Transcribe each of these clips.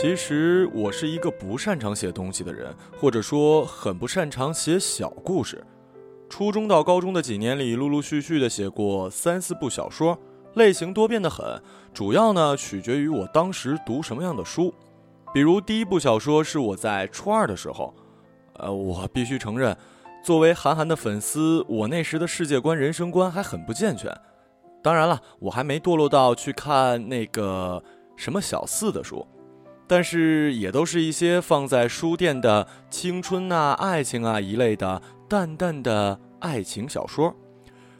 其实我是一个不擅长写东西的人，或者说很不擅长写小故事。初中到高中的几年里，陆陆续续的写过三四部小说，类型多变的很。主要呢取决于我当时读什么样的书。比如第一部小说是我在初二的时候，呃，我必须承认，作为韩寒的粉丝，我那时的世界观、人生观还很不健全。当然了，我还没堕落到去看那个什么小四的书。但是也都是一些放在书店的青春啊、爱情啊一类的淡淡的爱情小说，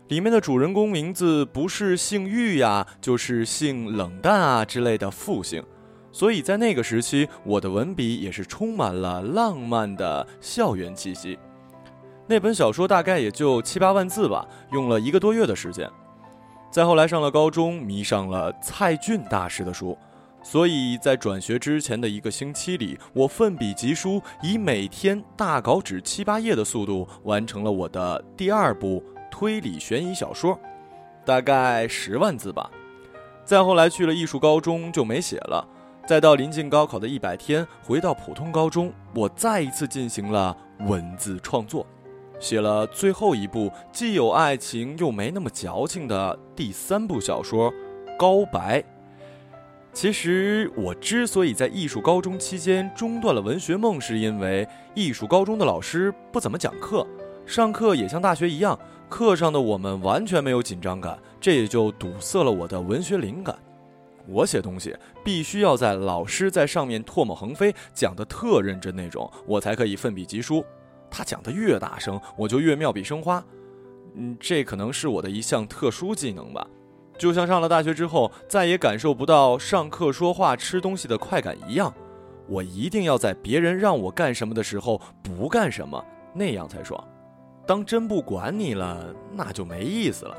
里面的主人公名字不是姓玉呀，就是姓冷淡啊之类的复姓，所以在那个时期，我的文笔也是充满了浪漫的校园气息。那本小说大概也就七八万字吧，用了一个多月的时间。再后来上了高中，迷上了蔡骏大师的书。所以在转学之前的一个星期里，我奋笔疾书，以每天大稿纸七八页的速度，完成了我的第二部推理悬疑小说，大概十万字吧。再后来去了艺术高中就没写了。再到临近高考的一百天，回到普通高中，我再一次进行了文字创作，写了最后一部既有爱情又没那么矫情的第三部小说《高白》。其实我之所以在艺术高中期间中断了文学梦，是因为艺术高中的老师不怎么讲课，上课也像大学一样，课上的我们完全没有紧张感，这也就堵塞了我的文学灵感。我写东西必须要在老师在上面唾沫横飞，讲的特认真那种，我才可以奋笔疾书。他讲的越大声，我就越妙笔生花。嗯，这可能是我的一项特殊技能吧。就像上了大学之后再也感受不到上课说话吃东西的快感一样，我一定要在别人让我干什么的时候不干什么，那样才爽。当真不管你了，那就没意思了。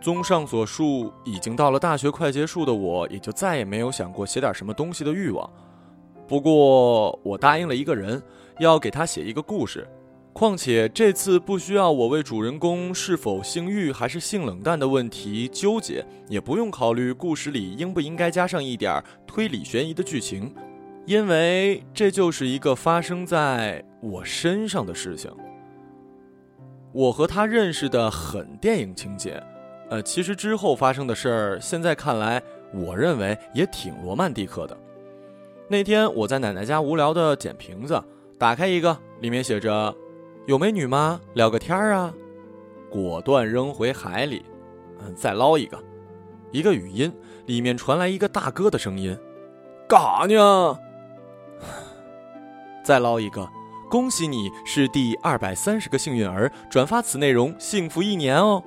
综上所述，已经到了大学快结束的我，也就再也没有想过写点什么东西的欲望。不过，我答应了一个人，要给他写一个故事。况且这次不需要我为主人公是否姓欲还是性冷淡的问题纠结，也不用考虑故事里应不应该加上一点推理悬疑的剧情，因为这就是一个发生在我身上的事情。我和他认识的很电影情节，呃，其实之后发生的事儿，现在看来，我认为也挺罗曼蒂克的。那天我在奶奶家无聊的捡瓶子，打开一个，里面写着。有美女吗？聊个天儿啊！果断扔回海里。嗯，再捞一个。一个语音，里面传来一个大哥的声音：“干啥呢？” 再捞一个。恭喜你是第二百三十个幸运儿，转发此内容，幸福一年哦。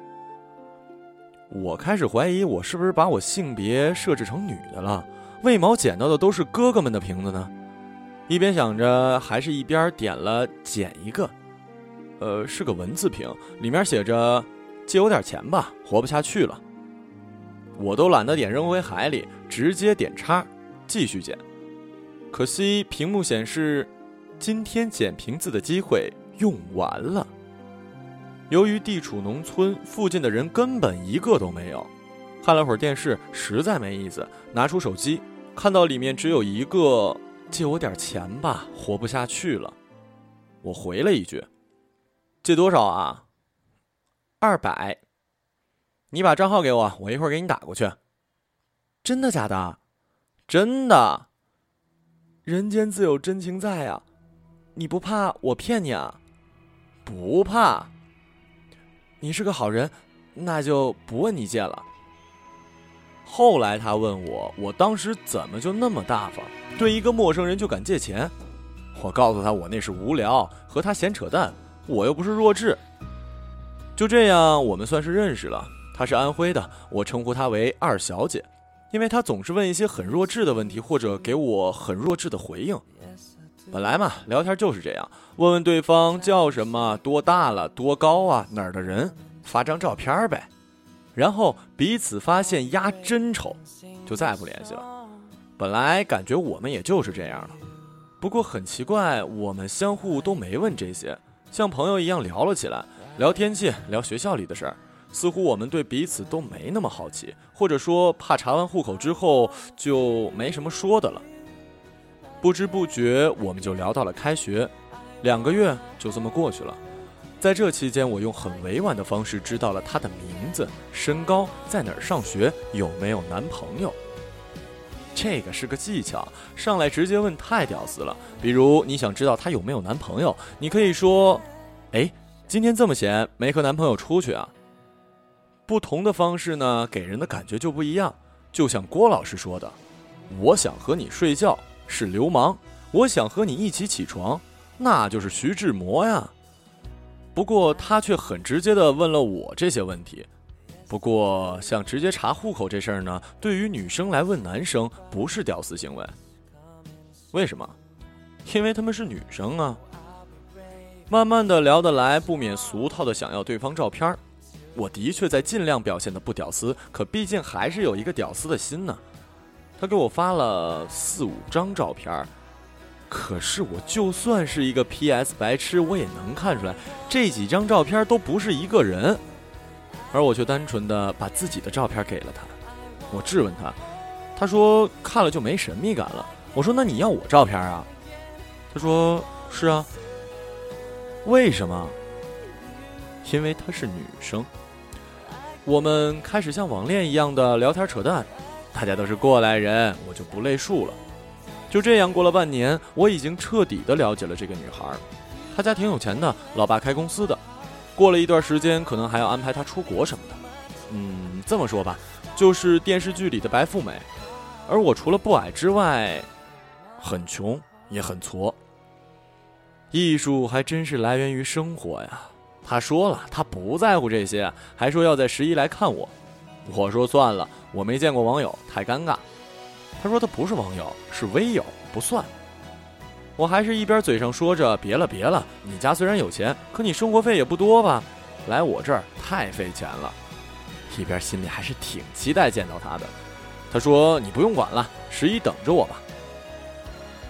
我开始怀疑我是不是把我性别设置成女的了？为毛捡到的都是哥哥们的瓶子呢？一边想着，还是一边点了捡一个。呃，是个文字屏，里面写着：“借我点钱吧，活不下去了。”我都懒得点扔回海里，直接点叉，继续捡。可惜屏幕显示，今天捡瓶子的机会用完了。由于地处农村，附近的人根本一个都没有。看了会儿电视，实在没意思，拿出手机，看到里面只有一个：“借我点钱吧，活不下去了。”我回了一句。借多少啊？二百。你把账号给我，我一会儿给你打过去。真的假的？真的。人间自有真情在啊！你不怕我骗你啊？不怕。你是个好人，那就不问你借了。后来他问我，我当时怎么就那么大方，对一个陌生人就敢借钱？我告诉他，我那是无聊，和他闲扯淡。我又不是弱智，就这样，我们算是认识了。她是安徽的，我称呼她为二小姐，因为她总是问一些很弱智的问题，或者给我很弱智的回应。本来嘛，聊天就是这样，问问对方叫什么、多大了、多高啊、哪儿的人，发张照片呗，然后彼此发现丫真丑，就再也不联系了。本来感觉我们也就是这样了，不过很奇怪，我们相互都没问这些。像朋友一样聊了起来，聊天气，聊学校里的事儿，似乎我们对彼此都没那么好奇，或者说怕查完户口之后就没什么说的了。不知不觉我们就聊到了开学，两个月就这么过去了。在这期间，我用很委婉的方式知道了她的名字、身高、在哪儿上学、有没有男朋友。这个是个技巧，上来直接问太屌丝了。比如你想知道她有没有男朋友，你可以说：“哎，今天这么闲，没和男朋友出去啊？”不同的方式呢，给人的感觉就不一样。就像郭老师说的：“我想和你睡觉是流氓，我想和你一起起床，那就是徐志摩呀。”不过他却很直接的问了我这些问题。不过想直接查户口这事儿呢，对于女生来问男生不是屌丝行为。为什么？因为他们是女生啊。慢慢的聊得来，不免俗套的想要对方照片儿。我的确在尽量表现的不屌丝，可毕竟还是有一个屌丝的心呢。他给我发了四五张照片儿，可是我就算是一个 PS 白痴，我也能看出来这几张照片都不是一个人，而我却单纯的把自己的照片给了他。我质问他，他说看了就没神秘感了。我说那你要我照片啊？他说是啊。为什么？因为她是女生。我们开始像网恋一样的聊天扯淡，大家都是过来人，我就不累数了。就这样过了半年，我已经彻底的了解了这个女孩。她家挺有钱的，老爸开公司的。过了一段时间，可能还要安排她出国什么的。嗯，这么说吧，就是电视剧里的白富美。而我除了不矮之外，很穷也很矬。艺术还真是来源于生活呀。他说了，他不在乎这些，还说要在十一来看我。我说算了，我没见过网友，太尴尬。他说他不是网友，是微友，不算。我还是一边嘴上说着别了别了，你家虽然有钱，可你生活费也不多吧？来我这儿太费钱了。一边心里还是挺期待见到他的。他说你不用管了，十一等着我吧。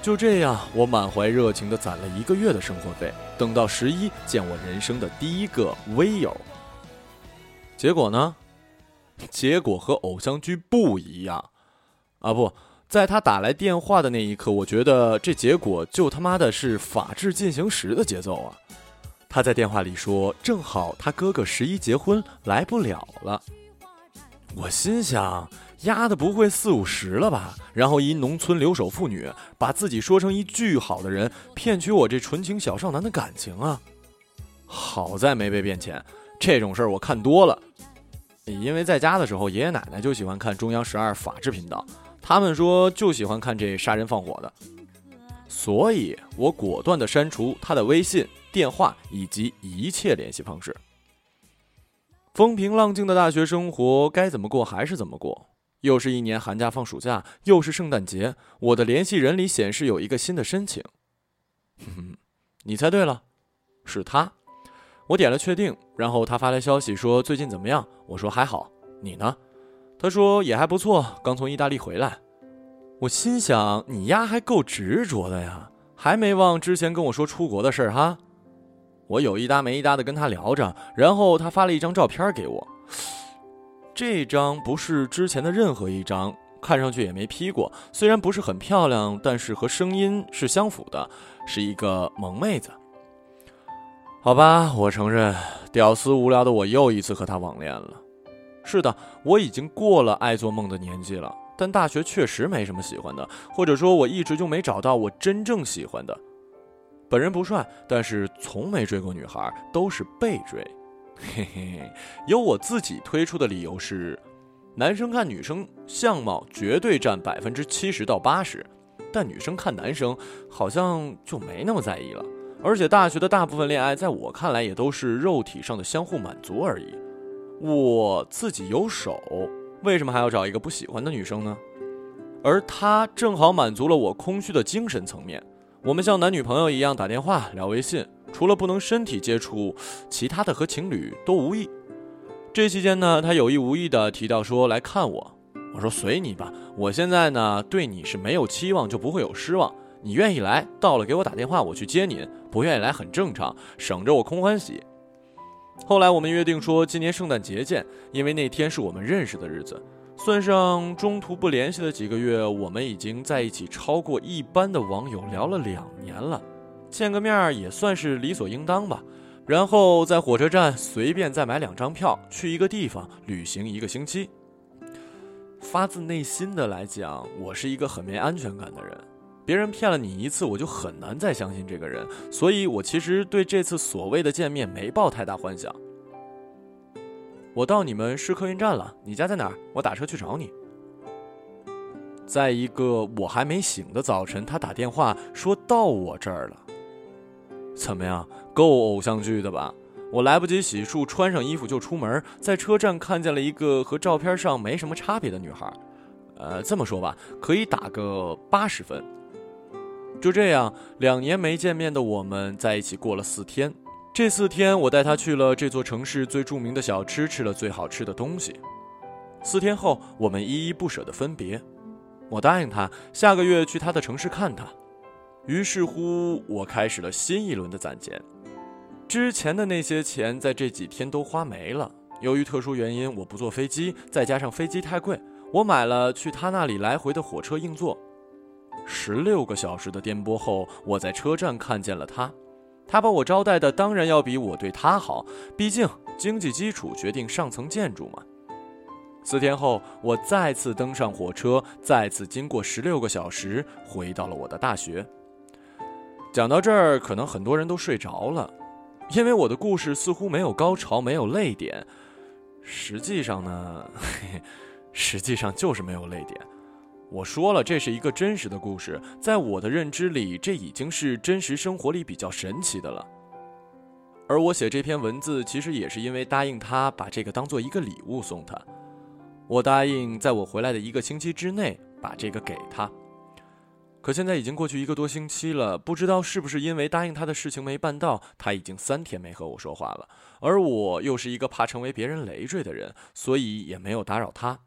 就这样，我满怀热情地攒了一个月的生活费，等到十一见我人生的第一个微友。结果呢？结果和偶像剧不一样，啊不，在他打来电话的那一刻，我觉得这结果就他妈的是《法制进行时》的节奏啊！他在电话里说，正好他哥哥十一结婚来不了了。我心想。丫的不会四五十了吧？然后一农村留守妇女，把自己说成一巨好的人，骗取我这纯情小少男的感情啊！好在没被骗钱，这种事儿我看多了。因为在家的时候，爷爷奶奶就喜欢看中央十二法制频道，他们说就喜欢看这杀人放火的，所以我果断的删除他的微信、电话以及一切联系方式。风平浪静的大学生活，该怎么过还是怎么过。又是一年寒假放暑假，又是圣诞节，我的联系人里显示有一个新的申请。哼 哼你猜对了，是他。我点了确定，然后他发来消息说最近怎么样？我说还好。你呢？他说也还不错，刚从意大利回来。我心想你丫还够执着的呀，还没忘之前跟我说出国的事儿哈。我有一搭没一搭的跟他聊着，然后他发了一张照片给我。这张不是之前的任何一张，看上去也没 P 过。虽然不是很漂亮，但是和声音是相符的，是一个萌妹子。好吧，我承认，屌丝无聊的我又一次和他网恋了。是的，我已经过了爱做梦的年纪了，但大学确实没什么喜欢的，或者说我一直就没找到我真正喜欢的。本人不帅，但是从没追过女孩，都是被追。嘿嘿，由我自己推出的理由是，男生看女生相貌绝对占百分之七十到八十，但女生看男生好像就没那么在意了。而且大学的大部分恋爱，在我看来也都是肉体上的相互满足而已。我自己有手，为什么还要找一个不喜欢的女生呢？而她正好满足了我空虚的精神层面。我们像男女朋友一样打电话、聊微信。除了不能身体接触，其他的和情侣都无异。这期间呢，他有意无意的提到说来看我，我说随你吧。我现在呢对你是没有期望，就不会有失望。你愿意来，到了给我打电话，我去接您；不愿意来很正常，省着我空欢喜。后来我们约定说今年圣诞节见，因为那天是我们认识的日子。算上中途不联系的几个月，我们已经在一起超过一般的网友聊了两年了，见个面也算是理所应当吧。然后在火车站随便再买两张票，去一个地方旅行一个星期。发自内心的来讲，我是一个很没安全感的人。别人骗了你一次，我就很难再相信这个人。所以我其实对这次所谓的见面没抱太大幻想。我到你们市客运站了，你家在哪儿？我打车去找你。在一个我还没醒的早晨，他打电话说到我这儿了。怎么样，够偶像剧的吧？我来不及洗漱，穿上衣服就出门，在车站看见了一个和照片上没什么差别的女孩。呃，这么说吧，可以打个八十分。就这样，两年没见面的我们在一起过了四天。这四天，我带他去了这座城市最著名的小吃，吃了最好吃的东西。四天后，我们依依不舍地分别。我答应他下个月去他的城市看他。于是乎，我开始了新一轮的攒钱。之前的那些钱在这几天都花没了。由于特殊原因，我不坐飞机，再加上飞机太贵，我买了去他那里来回的火车硬座。十六个小时的颠簸后，我在车站看见了他。他把我招待的当然要比我对他好，毕竟经济基础决定上层建筑嘛。四天后，我再次登上火车，再次经过十六个小时，回到了我的大学。讲到这儿，可能很多人都睡着了，因为我的故事似乎没有高潮，没有泪点。实际上呢，嘿 实际上就是没有泪点。我说了，这是一个真实的故事，在我的认知里，这已经是真实生活里比较神奇的了。而我写这篇文字，其实也是因为答应他把这个当做一个礼物送他。我答应在我回来的一个星期之内把这个给他。可现在已经过去一个多星期了，不知道是不是因为答应他的事情没办到，他已经三天没和我说话了。而我又是一个怕成为别人累赘的人，所以也没有打扰他。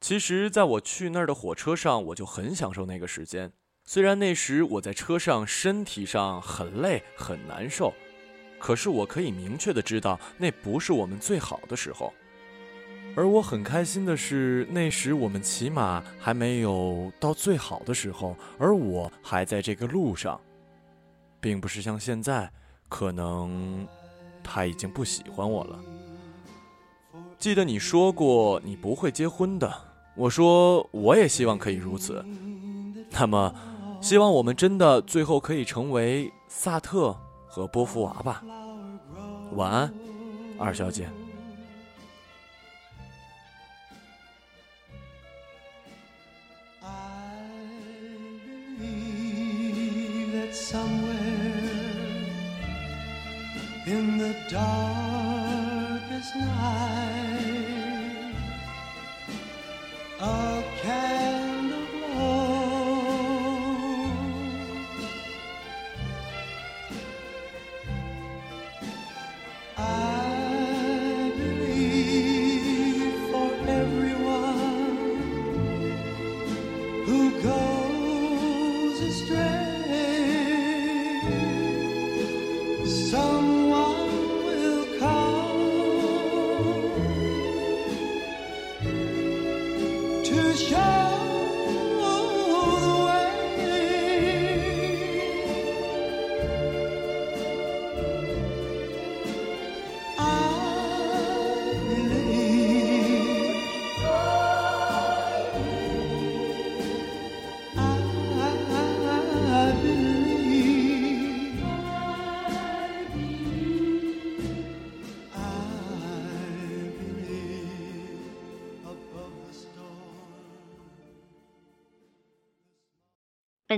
其实，在我去那儿的火车上，我就很享受那个时间。虽然那时我在车上身体上很累很难受，可是我可以明确的知道，那不是我们最好的时候。而我很开心的是，那时我们起码还没有到最好的时候，而我还在这个路上，并不是像现在，可能他已经不喜欢我了。记得你说过你不会结婚的。我说，我也希望可以如此。那么，希望我们真的最后可以成为萨特和波伏娃吧。晚安，二小姐。